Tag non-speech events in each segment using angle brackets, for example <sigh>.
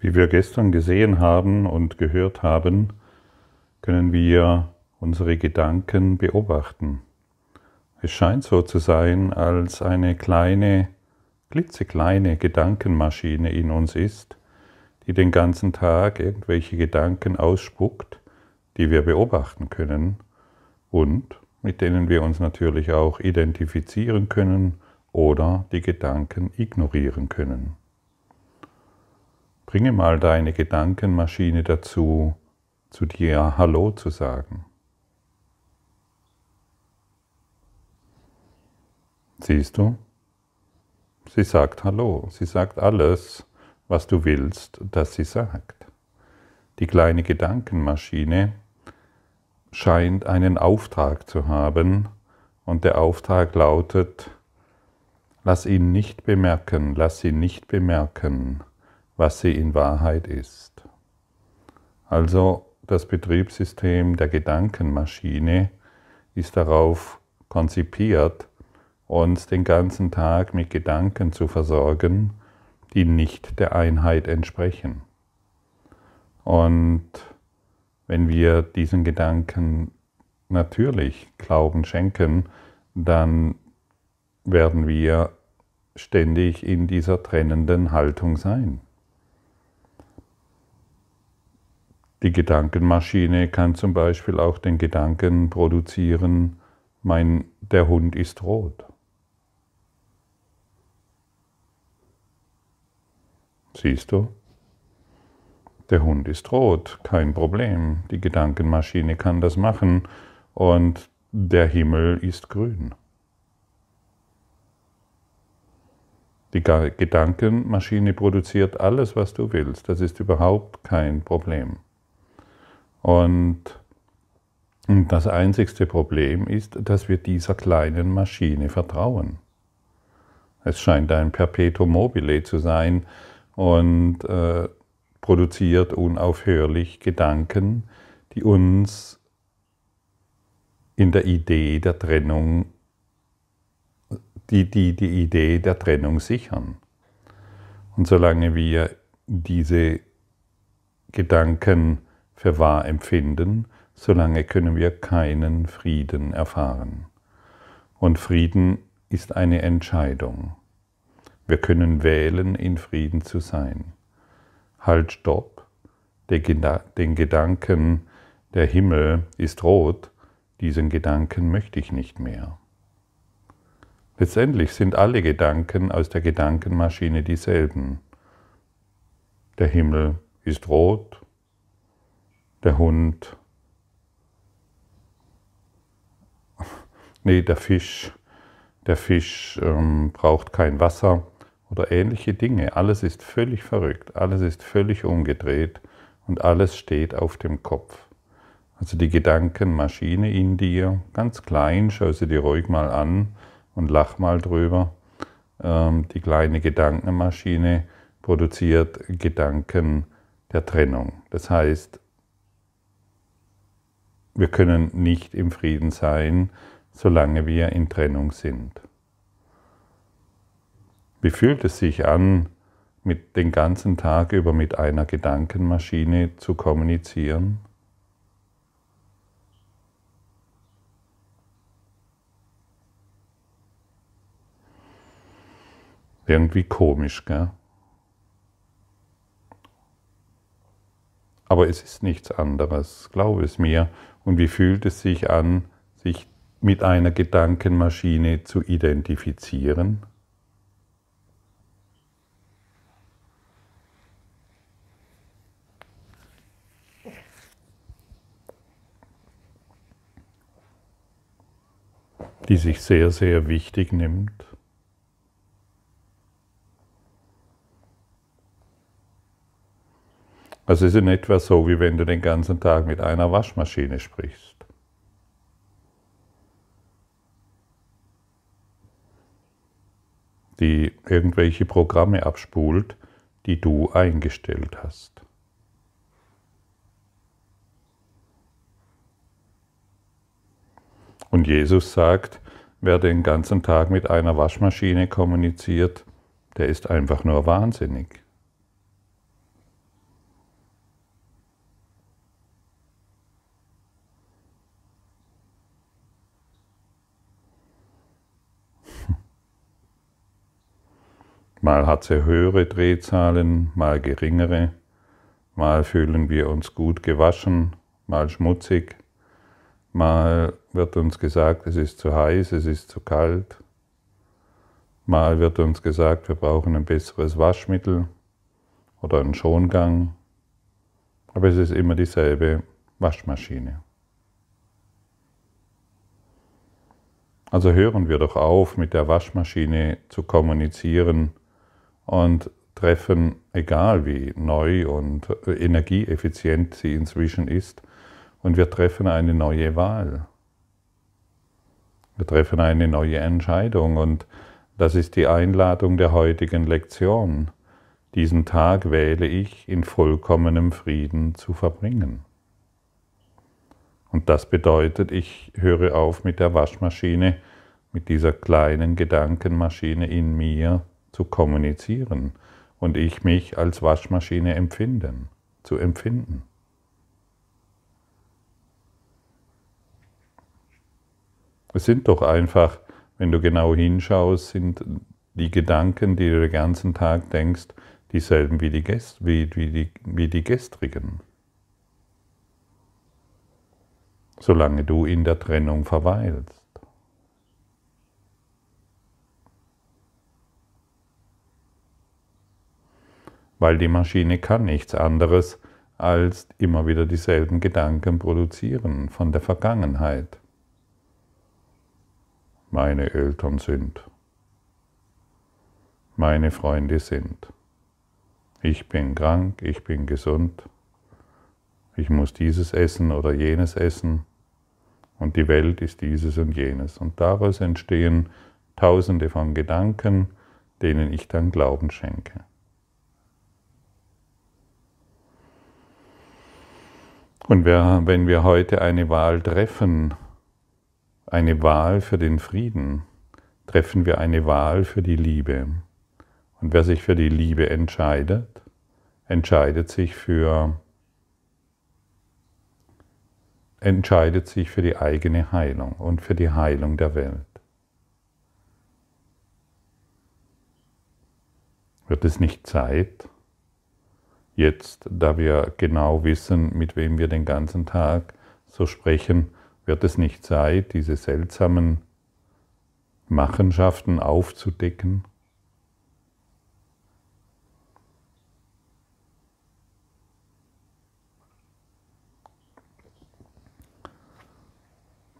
Wie wir gestern gesehen haben und gehört haben, können wir unsere Gedanken beobachten. Es scheint so zu sein, als eine kleine, klitzekleine Gedankenmaschine in uns ist, die den ganzen Tag irgendwelche Gedanken ausspuckt, die wir beobachten können und mit denen wir uns natürlich auch identifizieren können oder die Gedanken ignorieren können. Bringe mal deine Gedankenmaschine dazu, zu dir Hallo zu sagen. Siehst du? Sie sagt Hallo, sie sagt alles, was du willst, dass sie sagt. Die kleine Gedankenmaschine scheint einen Auftrag zu haben und der Auftrag lautet, lass ihn nicht bemerken, lass sie nicht bemerken, was sie in Wahrheit ist. Also das Betriebssystem der Gedankenmaschine ist darauf konzipiert, uns den ganzen Tag mit Gedanken zu versorgen, die nicht der Einheit entsprechen. Und wenn wir diesen Gedanken natürlich Glauben schenken, dann werden wir ständig in dieser trennenden Haltung sein. Die Gedankenmaschine kann zum Beispiel auch den Gedanken produzieren, mein, der Hund ist rot. Siehst du? Der Hund ist rot, kein Problem. Die Gedankenmaschine kann das machen und der Himmel ist grün. Die Gedankenmaschine produziert alles, was du willst. Das ist überhaupt kein Problem. Und das einzigste Problem ist, dass wir dieser kleinen Maschine vertrauen. Es scheint ein Perpetuum mobile zu sein und äh, produziert unaufhörlich Gedanken, die uns in der Idee der Trennung, die, die die Idee der Trennung sichern. Und solange wir diese Gedanken für wahr empfinden, solange können wir keinen Frieden erfahren. Und Frieden ist eine Entscheidung. Wir können wählen, in Frieden zu sein. Halt, stopp. Den Gedanken, der Himmel ist rot, diesen Gedanken möchte ich nicht mehr. Letztendlich sind alle Gedanken aus der Gedankenmaschine dieselben. Der Himmel ist rot, der Hund, nee, der Fisch, der Fisch ähm, braucht kein Wasser oder ähnliche Dinge. Alles ist völlig verrückt, alles ist völlig umgedreht und alles steht auf dem Kopf. Also die Gedankenmaschine in dir, ganz klein, schau sie dir ruhig mal an und lach mal drüber. Ähm, die kleine Gedankenmaschine produziert Gedanken der Trennung. Das heißt, wir können nicht im Frieden sein, solange wir in Trennung sind. Wie fühlt es sich an, mit den ganzen Tag über mit einer Gedankenmaschine zu kommunizieren? Irgendwie komisch, gell? Aber es ist nichts anderes, glaube es mir. Und wie fühlt es sich an, sich mit einer Gedankenmaschine zu identifizieren? die sich sehr, sehr wichtig nimmt. Also es ist in etwa so, wie wenn du den ganzen Tag mit einer Waschmaschine sprichst. die irgendwelche Programme abspult, die du eingestellt hast. Und Jesus sagt, wer den ganzen Tag mit einer Waschmaschine kommuniziert, der ist einfach nur wahnsinnig. Mal hat sie höhere Drehzahlen, mal geringere. Mal fühlen wir uns gut gewaschen, mal schmutzig. Mal wird uns gesagt, es ist zu heiß, es ist zu kalt. Mal wird uns gesagt, wir brauchen ein besseres Waschmittel oder einen Schongang. Aber es ist immer dieselbe Waschmaschine. Also hören wir doch auf, mit der Waschmaschine zu kommunizieren und treffen, egal wie neu und energieeffizient sie inzwischen ist, und wir treffen eine neue Wahl. Wir treffen eine neue Entscheidung und das ist die Einladung der heutigen Lektion. Diesen Tag wähle ich in vollkommenem Frieden zu verbringen. Und das bedeutet, ich höre auf mit der Waschmaschine, mit dieser kleinen Gedankenmaschine in mir zu kommunizieren und ich mich als Waschmaschine empfinden, zu empfinden. Es sind doch einfach, wenn du genau hinschaust, sind die Gedanken, die du den ganzen Tag denkst, dieselben wie die, Gest wie, wie, die, wie die gestrigen. Solange du in der Trennung verweilst. Weil die Maschine kann nichts anderes als immer wieder dieselben Gedanken produzieren von der Vergangenheit meine Eltern sind, meine Freunde sind. Ich bin krank, ich bin gesund, ich muss dieses essen oder jenes essen und die Welt ist dieses und jenes. Und daraus entstehen tausende von Gedanken, denen ich dann Glauben schenke. Und wenn wir heute eine Wahl treffen, eine Wahl für den Frieden, treffen wir eine Wahl für die Liebe. Und wer sich für die Liebe entscheidet, entscheidet sich für entscheidet sich für die eigene Heilung und für die Heilung der Welt. Wird es nicht Zeit, jetzt, da wir genau wissen, mit wem wir den ganzen Tag so sprechen, wird es nicht Zeit, diese seltsamen Machenschaften aufzudecken?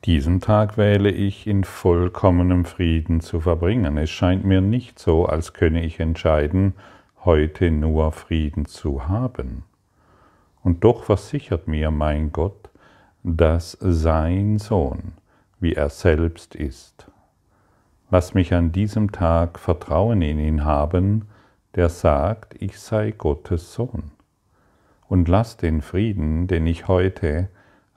Diesen Tag wähle ich in vollkommenem Frieden zu verbringen. Es scheint mir nicht so, als könne ich entscheiden, heute nur Frieden zu haben. Und doch versichert mir mein Gott, dass sein Sohn, wie er selbst ist. Lass mich an diesem Tag Vertrauen in ihn haben, der sagt, ich sei Gottes Sohn. Und lass den Frieden, den ich heute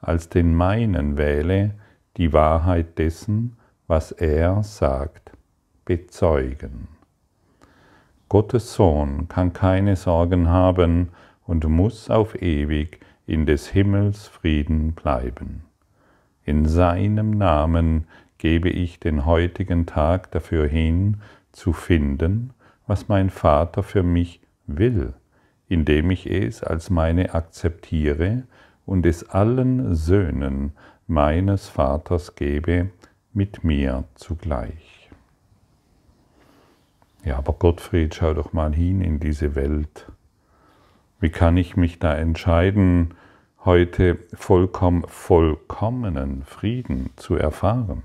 als den meinen wähle, die Wahrheit dessen, was er sagt, bezeugen. Gottes Sohn kann keine Sorgen haben und muss auf ewig in des Himmels Frieden bleiben. In seinem Namen gebe ich den heutigen Tag dafür hin, zu finden, was mein Vater für mich will, indem ich es als meine akzeptiere und es allen Söhnen meines Vaters gebe, mit mir zugleich. Ja, aber Gottfried, schau doch mal hin in diese Welt. Wie kann ich mich da entscheiden, heute vollkommen vollkommenen Frieden zu erfahren?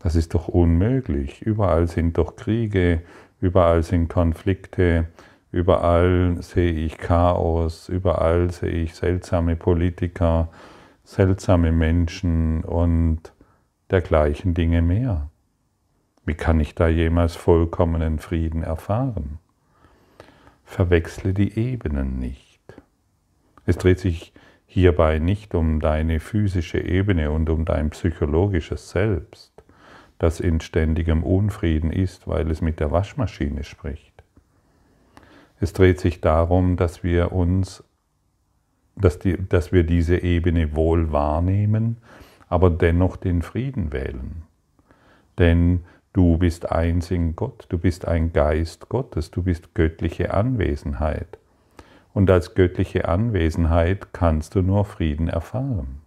Das ist doch unmöglich. Überall sind doch Kriege, überall sind Konflikte, überall sehe ich Chaos, überall sehe ich seltsame Politiker, seltsame Menschen und dergleichen Dinge mehr. Wie kann ich da jemals vollkommenen Frieden erfahren? verwechsle die Ebenen nicht. Es dreht sich hierbei nicht um deine physische Ebene und um dein psychologisches Selbst, das in ständigem Unfrieden ist, weil es mit der Waschmaschine spricht. Es dreht sich darum, dass wir uns, dass, die, dass wir diese Ebene wohl wahrnehmen, aber dennoch den Frieden wählen. Denn Du bist eins in Gott, du bist ein Geist Gottes, du bist göttliche Anwesenheit. Und als göttliche Anwesenheit kannst du nur Frieden erfahren.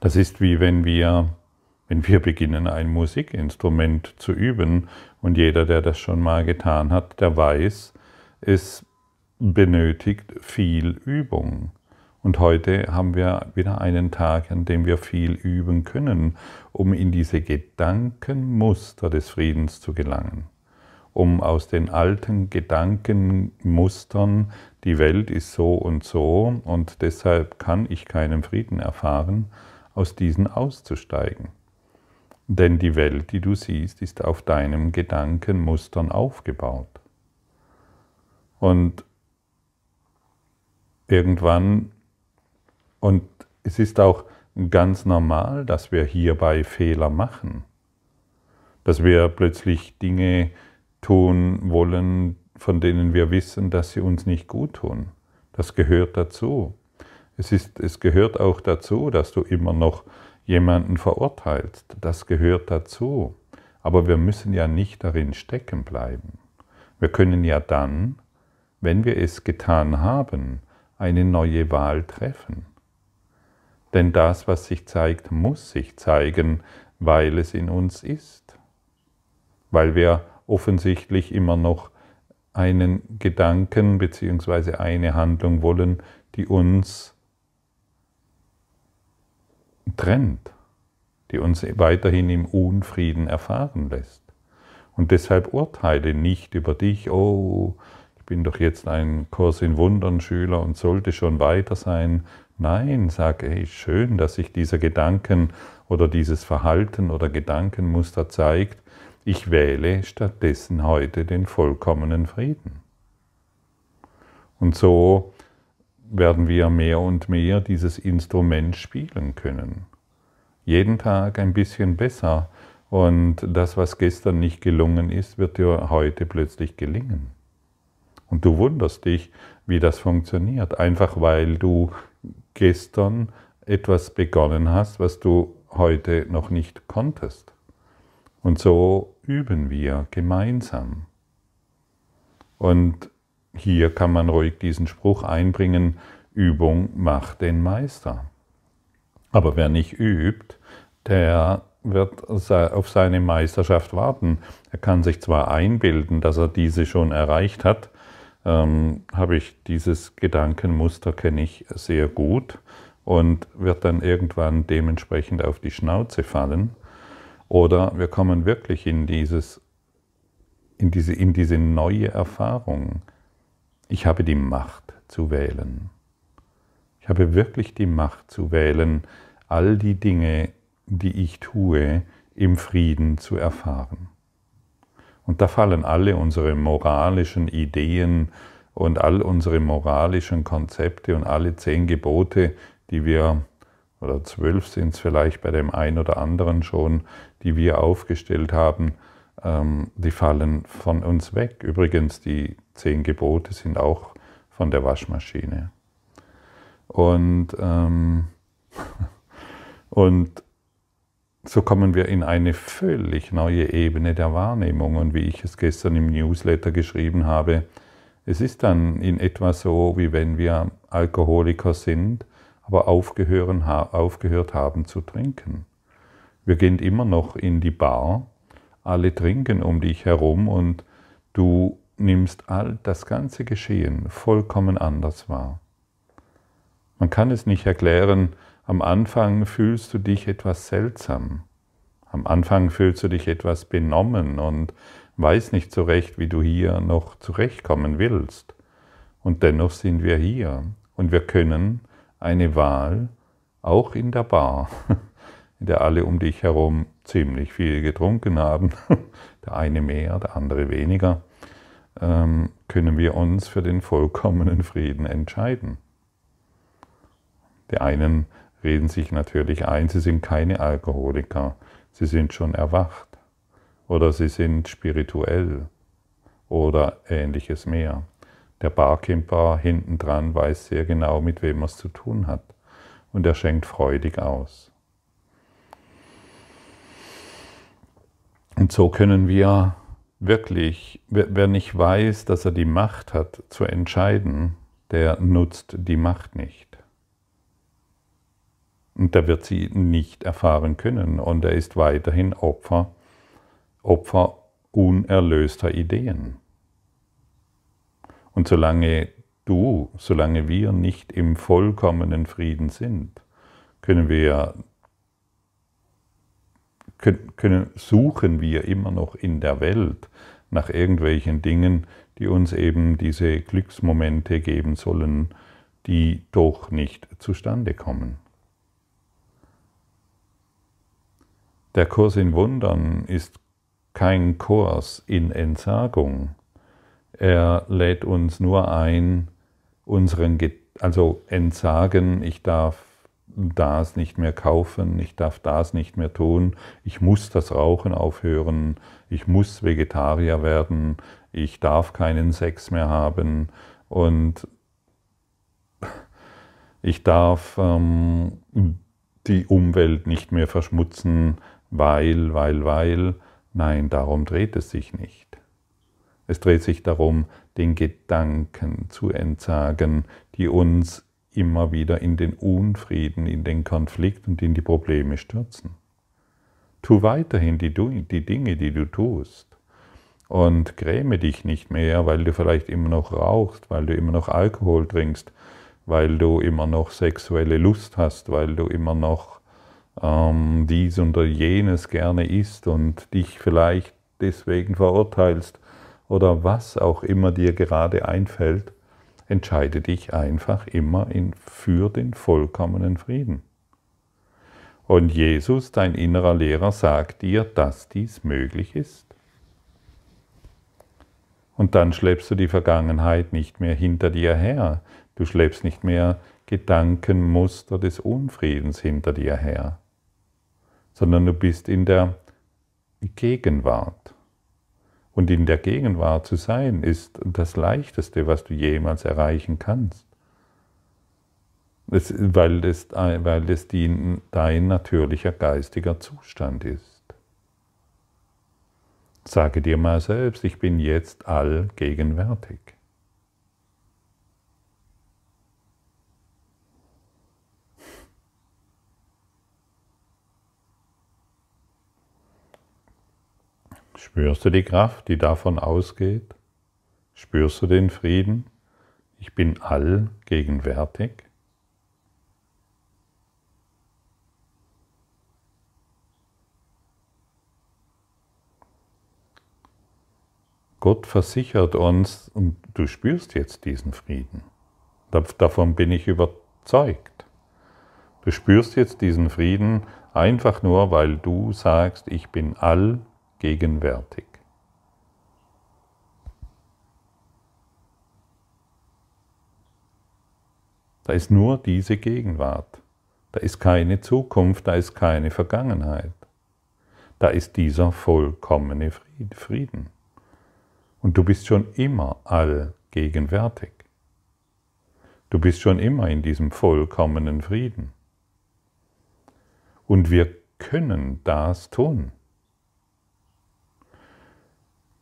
Das ist wie wenn wir, wenn wir beginnen, ein Musikinstrument zu üben und jeder, der das schon mal getan hat, der weiß, es benötigt viel Übung. Und heute haben wir wieder einen Tag, an dem wir viel üben können, um in diese Gedankenmuster des Friedens zu gelangen. Um aus den alten Gedankenmustern, die Welt ist so und so und deshalb kann ich keinen Frieden erfahren, aus diesen auszusteigen. Denn die Welt, die du siehst, ist auf deinen Gedankenmustern aufgebaut. Und irgendwann, und es ist auch ganz normal, dass wir hierbei Fehler machen, dass wir plötzlich Dinge tun wollen, von denen wir wissen, dass sie uns nicht gut tun. Das gehört dazu. Es, ist, es gehört auch dazu, dass du immer noch jemanden verurteilst. Das gehört dazu. Aber wir müssen ja nicht darin stecken bleiben. Wir können ja dann, wenn wir es getan haben, eine neue Wahl treffen. Denn das, was sich zeigt, muss sich zeigen, weil es in uns ist. Weil wir offensichtlich immer noch einen Gedanken bzw. eine Handlung wollen, die uns trennt, die uns weiterhin im Unfrieden erfahren lässt. Und deshalb urteile nicht über dich, oh, ich bin doch jetzt ein Kurs in Wundern Schüler und sollte schon weiter sein. Nein, sag, hey, schön, dass sich dieser Gedanken oder dieses Verhalten oder Gedankenmuster zeigt. Ich wähle stattdessen heute den vollkommenen Frieden. Und so werden wir mehr und mehr dieses Instrument spielen können. Jeden Tag ein bisschen besser und das, was gestern nicht gelungen ist, wird dir heute plötzlich gelingen. Und du wunderst dich, wie das funktioniert, einfach weil du gestern etwas begonnen hast, was du heute noch nicht konntest. Und so üben wir gemeinsam. Und hier kann man ruhig diesen Spruch einbringen, Übung macht den Meister. Aber wer nicht übt, der wird auf seine Meisterschaft warten. Er kann sich zwar einbilden, dass er diese schon erreicht hat, ähm, habe ich dieses Gedankenmuster kenne ich sehr gut und wird dann irgendwann dementsprechend auf die Schnauze fallen. Oder wir kommen wirklich in, dieses, in, diese, in diese neue Erfahrung. Ich habe die Macht zu wählen. Ich habe wirklich die Macht zu wählen, all die Dinge, die ich tue, im Frieden zu erfahren. Und da fallen alle unsere moralischen Ideen und all unsere moralischen Konzepte und alle zehn Gebote, die wir, oder zwölf sind es vielleicht bei dem einen oder anderen schon, die wir aufgestellt haben, ähm, die fallen von uns weg. Übrigens, die zehn Gebote sind auch von der Waschmaschine. Und, ähm, <laughs> und so kommen wir in eine völlig neue Ebene der Wahrnehmung. Und wie ich es gestern im Newsletter geschrieben habe, es ist dann in etwa so, wie wenn wir Alkoholiker sind, aber aufgehört haben zu trinken. Wir gehen immer noch in die Bar, alle trinken um dich herum und du nimmst all das ganze Geschehen vollkommen anders wahr. Man kann es nicht erklären, am Anfang fühlst du dich etwas seltsam. Am Anfang fühlst du dich etwas benommen und weißt nicht so recht, wie du hier noch zurechtkommen willst. Und dennoch sind wir hier und wir können eine Wahl, auch in der Bar, <laughs> in der alle um dich herum ziemlich viel getrunken haben, <laughs> der eine mehr, der andere weniger, ähm, können wir uns für den vollkommenen Frieden entscheiden. Die einen reden sich natürlich ein, sie sind keine Alkoholiker, sie sind schon erwacht oder sie sind spirituell oder ähnliches mehr. Der Barkeeper hinten dran weiß sehr genau, mit wem er es zu tun hat und er schenkt freudig aus. Und so können wir wirklich, wer nicht weiß, dass er die Macht hat zu entscheiden, der nutzt die Macht nicht. Und der wird sie nicht erfahren können und er ist weiterhin Opfer, Opfer unerlöster Ideen. Und solange du, solange wir nicht im vollkommenen Frieden sind, können wir können, suchen wir immer noch in der Welt nach irgendwelchen Dingen, die uns eben diese Glücksmomente geben sollen, die doch nicht zustande kommen. Der Kurs in Wundern ist kein Kurs in Entsagung. Er lädt uns nur ein, unseren, also entsagen, ich darf das nicht mehr kaufen, ich darf das nicht mehr tun, ich muss das Rauchen aufhören, ich muss Vegetarier werden, ich darf keinen Sex mehr haben und ich darf ähm, die Umwelt nicht mehr verschmutzen, weil, weil, weil. Nein, darum dreht es sich nicht. Es dreht sich darum, den Gedanken zu entsagen, die uns immer wieder in den Unfrieden, in den Konflikt und in die Probleme stürzen. Tu weiterhin die, die Dinge, die du tust. Und gräme dich nicht mehr, weil du vielleicht immer noch rauchst, weil du immer noch Alkohol trinkst, weil du immer noch sexuelle Lust hast, weil du immer noch ähm, dies oder jenes gerne isst und dich vielleicht deswegen verurteilst oder was auch immer dir gerade einfällt entscheide dich einfach immer in, für den vollkommenen Frieden. Und Jesus, dein innerer Lehrer, sagt dir, dass dies möglich ist. Und dann schleppst du die Vergangenheit nicht mehr hinter dir her. Du schleppst nicht mehr Gedankenmuster des Unfriedens hinter dir her, sondern du bist in der Gegenwart. Und in der Gegenwart zu sein, ist das Leichteste, was du jemals erreichen kannst. Das, weil das, weil dein natürlicher geistiger Zustand ist. Sage dir mal selbst, ich bin jetzt allgegenwärtig. Spürst du die Kraft, die davon ausgeht? Spürst du den Frieden? Ich bin allgegenwärtig. Gott versichert uns, und du spürst jetzt diesen Frieden. Davon bin ich überzeugt. Du spürst jetzt diesen Frieden einfach nur, weil du sagst, ich bin allgegenwärtig gegenwärtig. Da ist nur diese Gegenwart. Da ist keine Zukunft, da ist keine Vergangenheit. Da ist dieser vollkommene Frieden. Und du bist schon immer allgegenwärtig. Du bist schon immer in diesem vollkommenen Frieden. Und wir können das tun.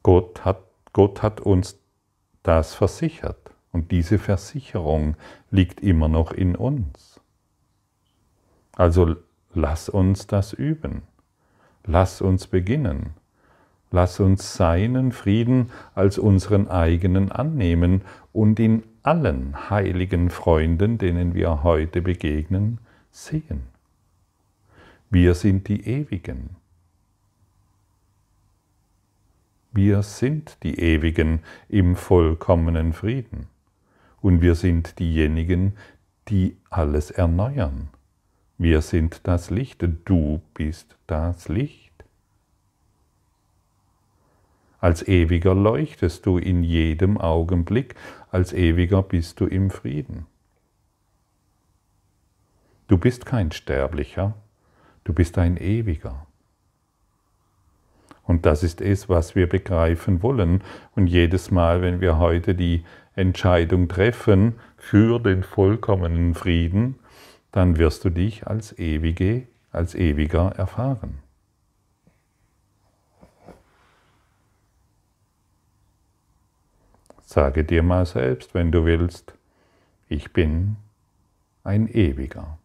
Gott hat, Gott hat uns das versichert und diese Versicherung liegt immer noch in uns. Also lass uns das üben. Lass uns beginnen. Lass uns seinen Frieden als unseren eigenen annehmen und in allen heiligen Freunden, denen wir heute begegnen, sehen. Wir sind die Ewigen. Wir sind die Ewigen im vollkommenen Frieden. Und wir sind diejenigen, die alles erneuern. Wir sind das Licht. Du bist das Licht. Als ewiger leuchtest du in jedem Augenblick, als ewiger bist du im Frieden. Du bist kein Sterblicher, du bist ein ewiger. Und das ist es, was wir begreifen wollen. Und jedes Mal, wenn wir heute die Entscheidung treffen für den vollkommenen Frieden, dann wirst du dich als ewige, als ewiger erfahren. Sage dir mal selbst, wenn du willst, ich bin ein ewiger.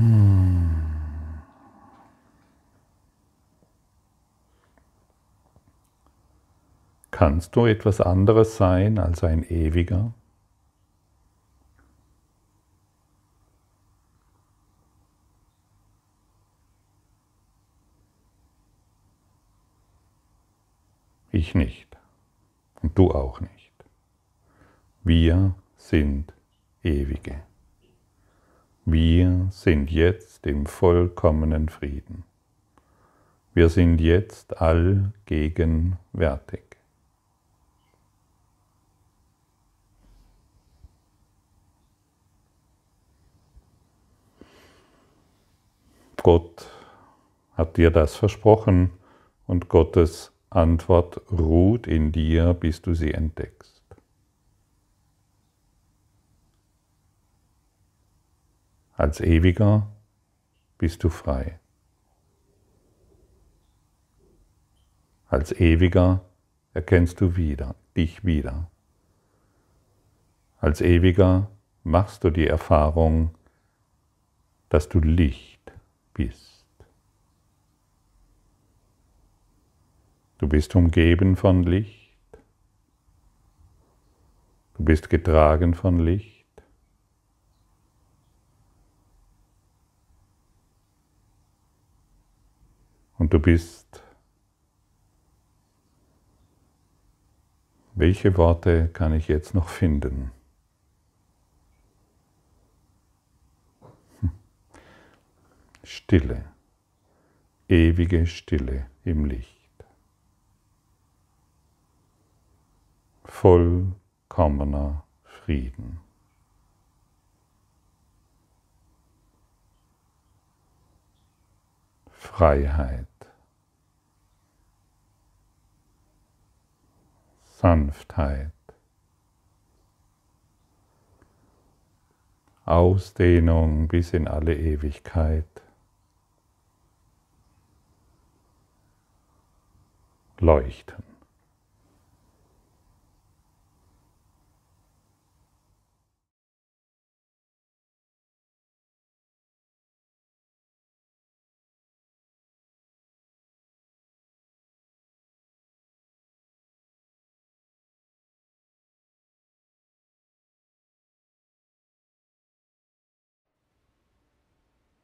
Hmm. Kannst du etwas anderes sein als ein ewiger? Ich nicht. Und du auch nicht. Wir sind Ewige. Wir sind jetzt im vollkommenen Frieden. Wir sind jetzt allgegenwärtig. Gott hat dir das versprochen und Gottes Antwort ruht in dir, bis du sie entdeckst. Als ewiger bist du frei. Als ewiger erkennst du wieder, dich wieder. Als ewiger machst du die Erfahrung, dass du Licht bist. Du bist umgeben von Licht. Du bist getragen von Licht. Und du bist, welche Worte kann ich jetzt noch finden? Hm. Stille, ewige Stille im Licht. vollkommener Frieden. Freiheit, Sanftheit, Ausdehnung bis in alle Ewigkeit, Leuchten.